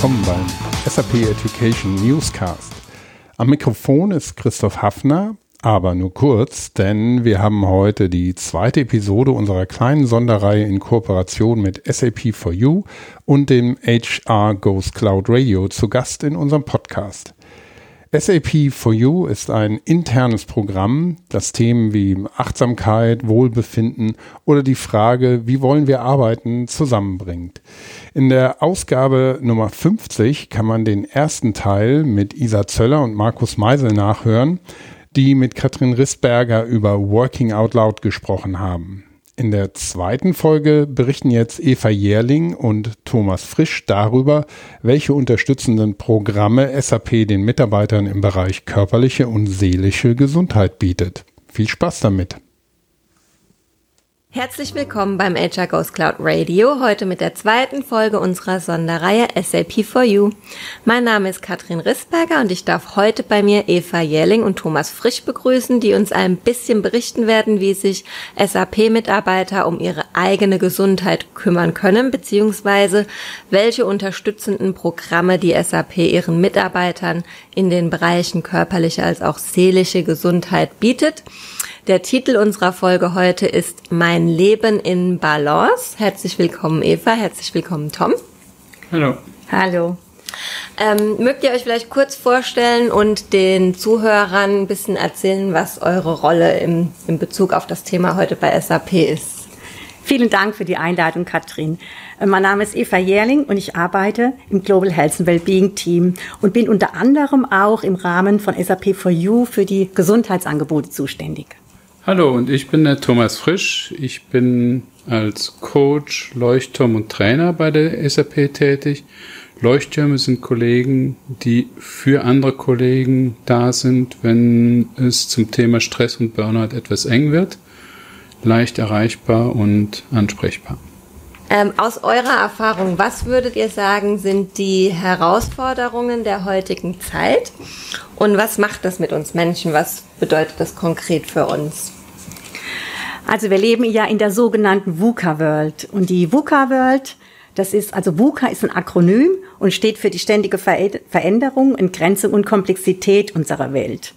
Willkommen beim SAP Education Newscast. Am Mikrofon ist Christoph Hafner, aber nur kurz, denn wir haben heute die zweite Episode unserer kleinen Sonderreihe in Kooperation mit SAP for You und dem HR Goes Cloud Radio zu Gast in unserem Podcast. SAP for You ist ein internes Programm, das Themen wie Achtsamkeit, Wohlbefinden oder die Frage, wie wollen wir arbeiten, zusammenbringt. In der Ausgabe Nummer 50 kann man den ersten Teil mit Isa Zöller und Markus Meisel nachhören, die mit Katrin Rissberger über Working Out Loud gesprochen haben. In der zweiten Folge berichten jetzt Eva Jährling und Thomas Frisch darüber, welche unterstützenden Programme SAP den Mitarbeitern im Bereich körperliche und seelische Gesundheit bietet. Viel Spaß damit! Herzlich willkommen beim HR Ghost Cloud Radio, heute mit der zweiten Folge unserer Sonderreihe SAP for You. Mein Name ist Katrin Rissberger und ich darf heute bei mir Eva Jährling und Thomas Frisch begrüßen, die uns ein bisschen berichten werden, wie sich SAP-Mitarbeiter um ihre eigene Gesundheit kümmern können, beziehungsweise welche unterstützenden Programme die SAP ihren Mitarbeitern in den Bereichen körperliche als auch seelische Gesundheit bietet. Der Titel unserer Folge heute ist Mein Leben in Balance. Herzlich willkommen, Eva. Herzlich willkommen, Tom. Hallo. Hallo. Ähm, mögt ihr euch vielleicht kurz vorstellen und den Zuhörern ein bisschen erzählen, was eure Rolle im, in Bezug auf das Thema heute bei SAP ist? Vielen Dank für die Einladung, Katrin. Äh, mein Name ist Eva Jährling und ich arbeite im Global Health and Wellbeing Team und bin unter anderem auch im Rahmen von SAP for You für die Gesundheitsangebote zuständig. Hallo und ich bin der Thomas Frisch. Ich bin als Coach, Leuchtturm und Trainer bei der SAP tätig. Leuchttürme sind Kollegen, die für andere Kollegen da sind, wenn es zum Thema Stress und Burnout etwas eng wird. Leicht erreichbar und ansprechbar. Ähm, aus eurer Erfahrung, was würdet ihr sagen, sind die Herausforderungen der heutigen Zeit? Und was macht das mit uns Menschen? Was bedeutet das konkret für uns? Also wir leben ja in der sogenannten VUCA-World. Und die VUCA-World, das ist, also VUCA ist ein Akronym und steht für die ständige Veränderung, Entgrenzung und Komplexität unserer Welt.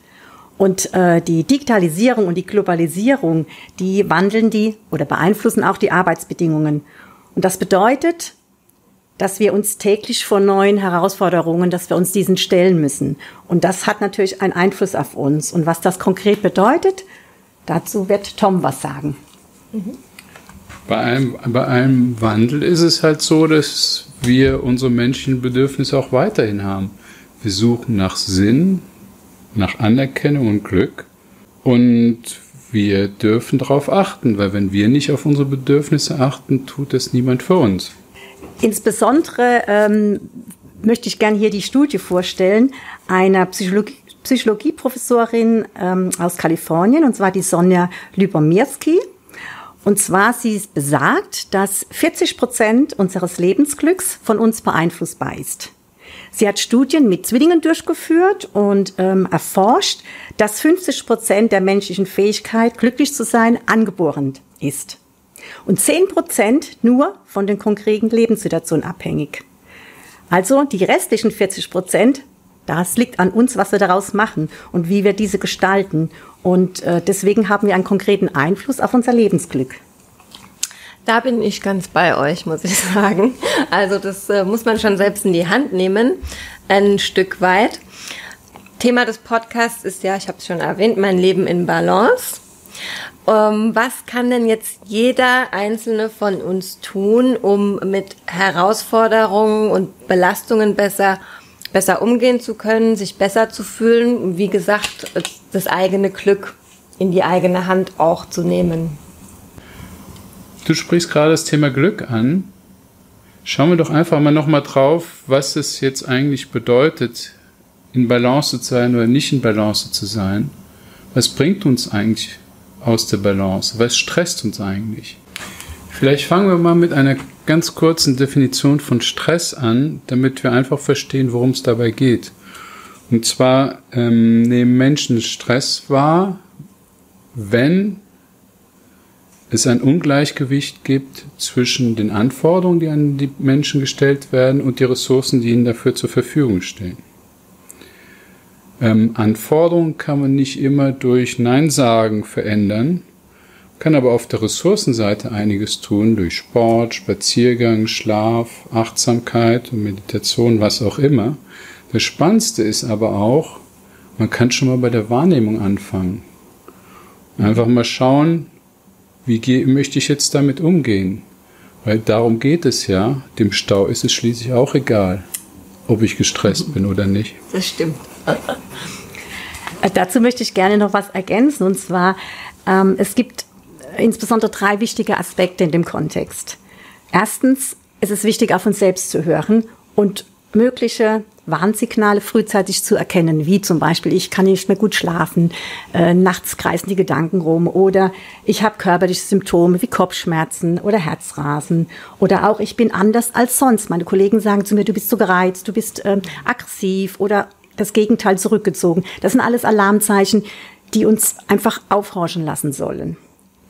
Und äh, die Digitalisierung und die Globalisierung, die wandeln die oder beeinflussen auch die Arbeitsbedingungen. Und das bedeutet, dass wir uns täglich vor neuen Herausforderungen, dass wir uns diesen stellen müssen. Und das hat natürlich einen Einfluss auf uns. Und was das konkret bedeutet, Dazu wird Tom was sagen. Mhm. Bei einem, bei einem Wandel ist es halt so, dass wir unsere menschlichen Bedürfnisse auch weiterhin haben. Wir suchen nach Sinn, nach Anerkennung und Glück und wir dürfen darauf achten, weil wenn wir nicht auf unsere Bedürfnisse achten, tut das niemand für uns. Insbesondere ähm, möchte ich gerne hier die Studie vorstellen einer Psychologie Psychologieprofessorin ähm, aus Kalifornien, und zwar die Sonja Lyubomirsky. Und zwar, sie besagt, dass 40 Prozent unseres Lebensglücks von uns beeinflussbar ist. Sie hat Studien mit Zwillingen durchgeführt und ähm, erforscht, dass 50 Prozent der menschlichen Fähigkeit, glücklich zu sein, angeboren ist. Und 10 Prozent nur von den konkreten Lebenssituationen abhängig. Also die restlichen 40 Prozent das liegt an uns, was wir daraus machen und wie wir diese gestalten. Und äh, deswegen haben wir einen konkreten Einfluss auf unser Lebensglück. Da bin ich ganz bei euch, muss ich sagen. Also das äh, muss man schon selbst in die Hand nehmen, ein Stück weit. Thema des Podcasts ist ja, ich habe es schon erwähnt, mein Leben in Balance. Ähm, was kann denn jetzt jeder einzelne von uns tun, um mit Herausforderungen und Belastungen besser besser umgehen zu können, sich besser zu fühlen, wie gesagt, das eigene Glück in die eigene Hand auch zu nehmen. Du sprichst gerade das Thema Glück an. Schauen wir doch einfach mal nochmal drauf, was es jetzt eigentlich bedeutet, in Balance zu sein oder nicht in Balance zu sein. Was bringt uns eigentlich aus der Balance? Was stresst uns eigentlich? Vielleicht fangen wir mal mit einer ganz kurzen Definition von Stress an, damit wir einfach verstehen, worum es dabei geht. Und zwar ähm, nehmen Menschen Stress wahr, wenn es ein Ungleichgewicht gibt zwischen den Anforderungen, die an die Menschen gestellt werden, und die Ressourcen, die ihnen dafür zur Verfügung stehen. Ähm, Anforderungen kann man nicht immer durch Nein sagen verändern, kann aber auf der Ressourcenseite einiges tun durch Sport, Spaziergang, Schlaf, Achtsamkeit und Meditation, was auch immer. Das Spannendste ist aber auch, man kann schon mal bei der Wahrnehmung anfangen. Einfach mal schauen, wie möchte ich jetzt damit umgehen? Weil darum geht es ja. Dem Stau ist es schließlich auch egal, ob ich gestresst bin oder nicht. Das stimmt. Dazu möchte ich gerne noch was ergänzen. Und zwar, ähm, es gibt insbesondere drei wichtige Aspekte in dem Kontext. Erstens, es ist wichtig, auf uns selbst zu hören und mögliche Warnsignale frühzeitig zu erkennen, wie zum Beispiel, ich kann nicht mehr gut schlafen, äh, nachts kreisen die Gedanken rum oder ich habe körperliche Symptome wie Kopfschmerzen oder Herzrasen oder auch ich bin anders als sonst. Meine Kollegen sagen zu mir, du bist so gereizt, du bist äh, aggressiv oder das Gegenteil zurückgezogen. Das sind alles Alarmzeichen, die uns einfach aufhorchen lassen sollen.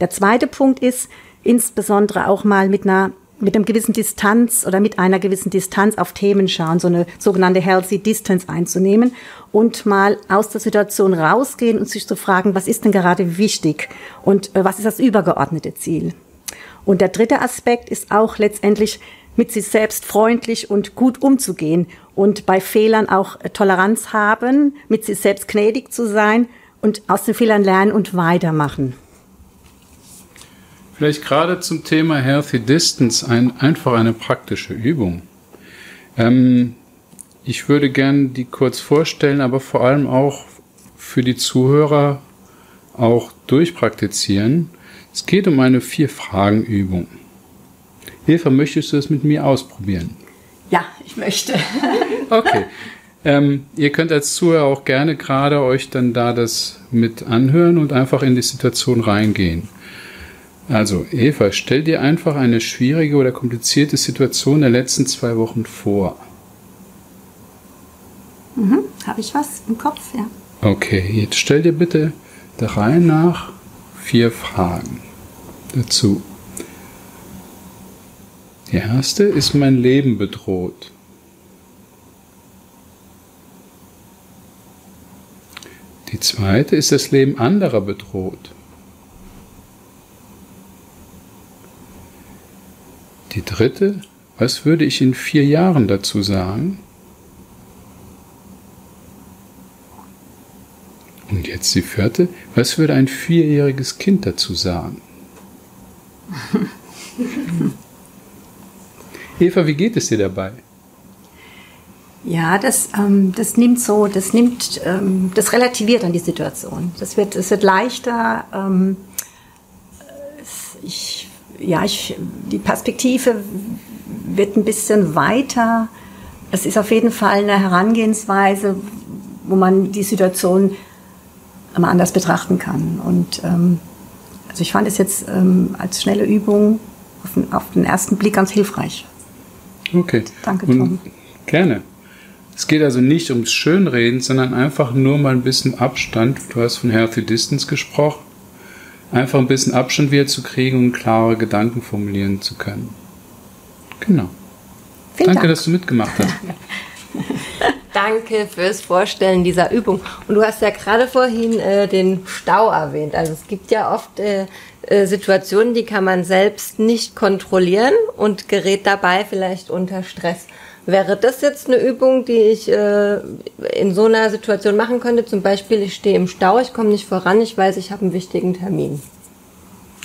Der zweite Punkt ist, insbesondere auch mal mit einer mit einem gewissen Distanz oder mit einer gewissen Distanz auf Themen schauen, so eine sogenannte healthy distance einzunehmen und mal aus der Situation rausgehen und sich zu fragen, was ist denn gerade wichtig und äh, was ist das übergeordnete Ziel? Und der dritte Aspekt ist auch letztendlich mit sich selbst freundlich und gut umzugehen und bei Fehlern auch äh, Toleranz haben, mit sich selbst gnädig zu sein und aus den Fehlern lernen und weitermachen. Vielleicht gerade zum Thema Healthy Distance ein, einfach eine praktische Übung. Ähm, ich würde gerne die kurz vorstellen, aber vor allem auch für die Zuhörer auch durchpraktizieren. Es geht um eine Vier-Fragen-Übung. Eva, möchtest du es mit mir ausprobieren? Ja, ich möchte. okay. Ähm, ihr könnt als Zuhörer auch gerne gerade euch dann da das mit anhören und einfach in die Situation reingehen. Also, Eva, stell dir einfach eine schwierige oder komplizierte Situation der letzten zwei Wochen vor. Mhm. Habe ich was im Kopf? Ja. Okay, jetzt stell dir bitte der Reihe nach vier Fragen dazu. Die erste, ist mein Leben bedroht? Die zweite, ist das Leben anderer bedroht? Die dritte, was würde ich in vier Jahren dazu sagen? Und jetzt die vierte, was würde ein vierjähriges Kind dazu sagen? Eva, wie geht es dir dabei? Ja, das, ähm, das nimmt so, das nimmt, ähm, das relativiert an die Situation. Das wird, es wird leichter. Ähm, ich ja, ich, die Perspektive wird ein bisschen weiter. Es ist auf jeden Fall eine Herangehensweise, wo man die Situation mal anders betrachten kann. Und ähm, also ich fand es jetzt ähm, als schnelle Übung auf den, auf den, ersten Blick ganz hilfreich. Okay. Danke, Tom. Und gerne. Es geht also nicht ums Schönreden, sondern einfach nur mal ein bisschen Abstand. Du hast von Healthy Distance gesprochen einfach ein bisschen Abstand wieder zu kriegen und klare Gedanken formulieren zu können. Genau. Vielen Danke, Dank. dass du mitgemacht hast. Danke fürs Vorstellen dieser Übung. Und du hast ja gerade vorhin äh, den Stau erwähnt. Also es gibt ja oft äh, äh, Situationen, die kann man selbst nicht kontrollieren und gerät dabei vielleicht unter Stress. Wäre das jetzt eine Übung, die ich äh, in so einer Situation machen könnte? Zum Beispiel, ich stehe im Stau, ich komme nicht voran, ich weiß, ich habe einen wichtigen Termin.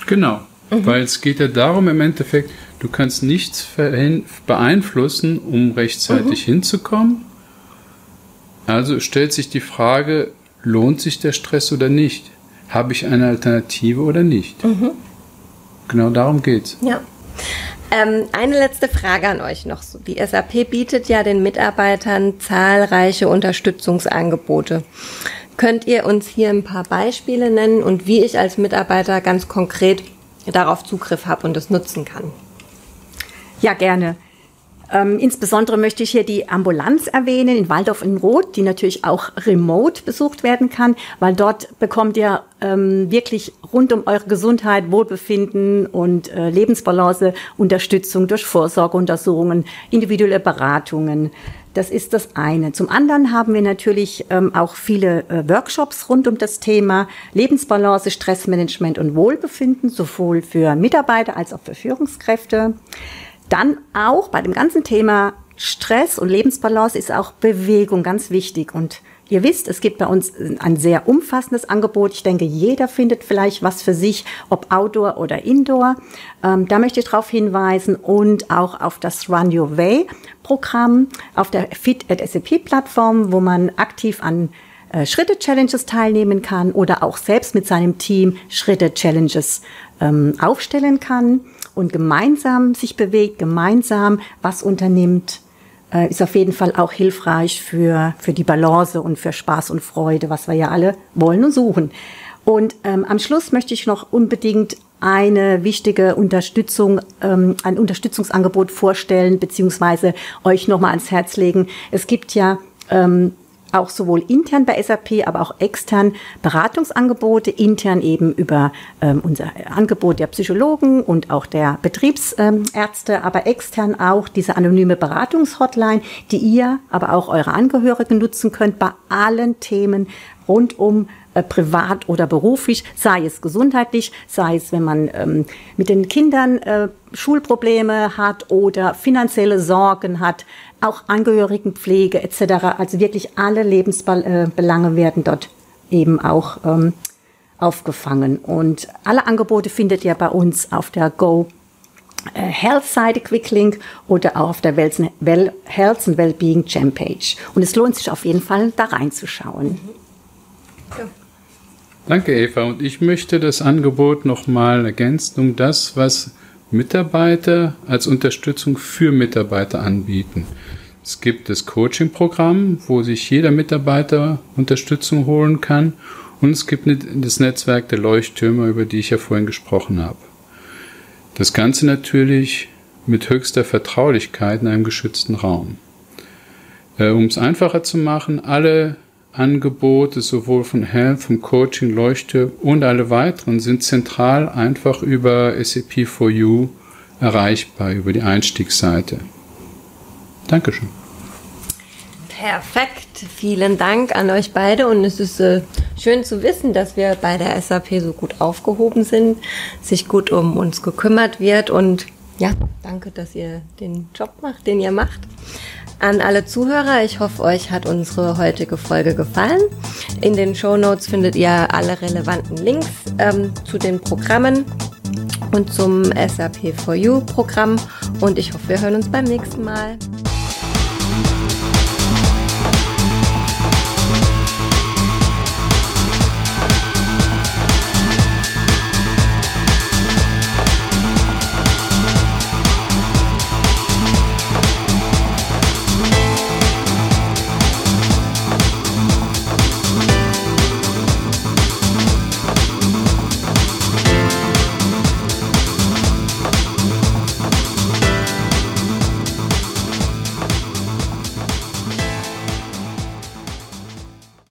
Genau, mhm. weil es geht ja darum im Endeffekt, du kannst nichts beeinflussen, um rechtzeitig mhm. hinzukommen. Also stellt sich die Frage, lohnt sich der Stress oder nicht? Habe ich eine Alternative oder nicht? Mhm. Genau darum geht's. Ja. Ähm, eine letzte Frage an euch noch. Die SAP bietet ja den Mitarbeitern zahlreiche Unterstützungsangebote. Könnt ihr uns hier ein paar Beispiele nennen und wie ich als Mitarbeiter ganz konkret darauf Zugriff habe und es nutzen kann? Ja, gerne. Ähm, insbesondere möchte ich hier die Ambulanz erwähnen in Waldorf in Roth, die natürlich auch remote besucht werden kann, weil dort bekommt ihr ähm, wirklich rund um eure Gesundheit, Wohlbefinden und äh, Lebensbalance Unterstützung durch Vorsorgeuntersuchungen, individuelle Beratungen. Das ist das eine. Zum anderen haben wir natürlich ähm, auch viele äh, Workshops rund um das Thema Lebensbalance, Stressmanagement und Wohlbefinden, sowohl für Mitarbeiter als auch für Führungskräfte. Dann auch bei dem ganzen Thema Stress und Lebensbalance ist auch Bewegung ganz wichtig. Und ihr wisst, es gibt bei uns ein sehr umfassendes Angebot. Ich denke, jeder findet vielleicht was für sich, ob Outdoor oder Indoor. Ähm, da möchte ich darauf hinweisen und auch auf das Run Your Way Programm auf der Fit at SAP Plattform, wo man aktiv an äh, Schritte-Challenges teilnehmen kann oder auch selbst mit seinem Team Schritte-Challenges ähm, aufstellen kann und gemeinsam sich bewegt, gemeinsam was unternimmt, äh, ist auf jeden Fall auch hilfreich für, für die Balance und für Spaß und Freude, was wir ja alle wollen und suchen. Und ähm, am Schluss möchte ich noch unbedingt eine wichtige Unterstützung, ähm, ein Unterstützungsangebot vorstellen, beziehungsweise euch nochmal ans Herz legen. Es gibt ja ähm, auch sowohl intern bei SAP, aber auch extern Beratungsangebote, intern eben über ähm, unser Angebot der Psychologen und auch der Betriebsärzte, ähm, aber extern auch diese anonyme Beratungshotline, die ihr, aber auch eure Angehörigen nutzen könnt bei allen Themen rund um äh, privat oder beruflich, sei es gesundheitlich, sei es, wenn man ähm, mit den Kindern äh, Schulprobleme hat oder finanzielle Sorgen hat, auch Angehörigenpflege etc. Also wirklich alle Lebensbelange werden dort eben auch ähm, aufgefangen. Und alle Angebote findet ihr bei uns auf der Go äh, Health Seite Quicklink oder auch auf der Health and Wellbeing Jam Page. Und es lohnt sich auf jeden Fall, da reinzuschauen. Ja. Danke, Eva. Und ich möchte das Angebot nochmal ergänzen um das, was Mitarbeiter als Unterstützung für Mitarbeiter anbieten. Es gibt das Coaching-Programm, wo sich jeder Mitarbeiter Unterstützung holen kann. Und es gibt das Netzwerk der Leuchttürme, über die ich ja vorhin gesprochen habe. Das Ganze natürlich mit höchster Vertraulichkeit in einem geschützten Raum. Äh, um es einfacher zu machen, alle Angebote sowohl von Health, vom Coaching, Leuchte und alle weiteren sind zentral einfach über SAP4U erreichbar, über die Einstiegsseite. Dankeschön. Perfekt, vielen Dank an euch beide und es ist äh, schön zu wissen, dass wir bei der SAP so gut aufgehoben sind, sich gut um uns gekümmert wird und ja, danke, dass ihr den Job macht, den ihr macht. An alle Zuhörer, ich hoffe, euch hat unsere heutige Folge gefallen. In den Show Notes findet ihr alle relevanten Links ähm, zu den Programmen und zum SAP4U Programm und ich hoffe, wir hören uns beim nächsten Mal.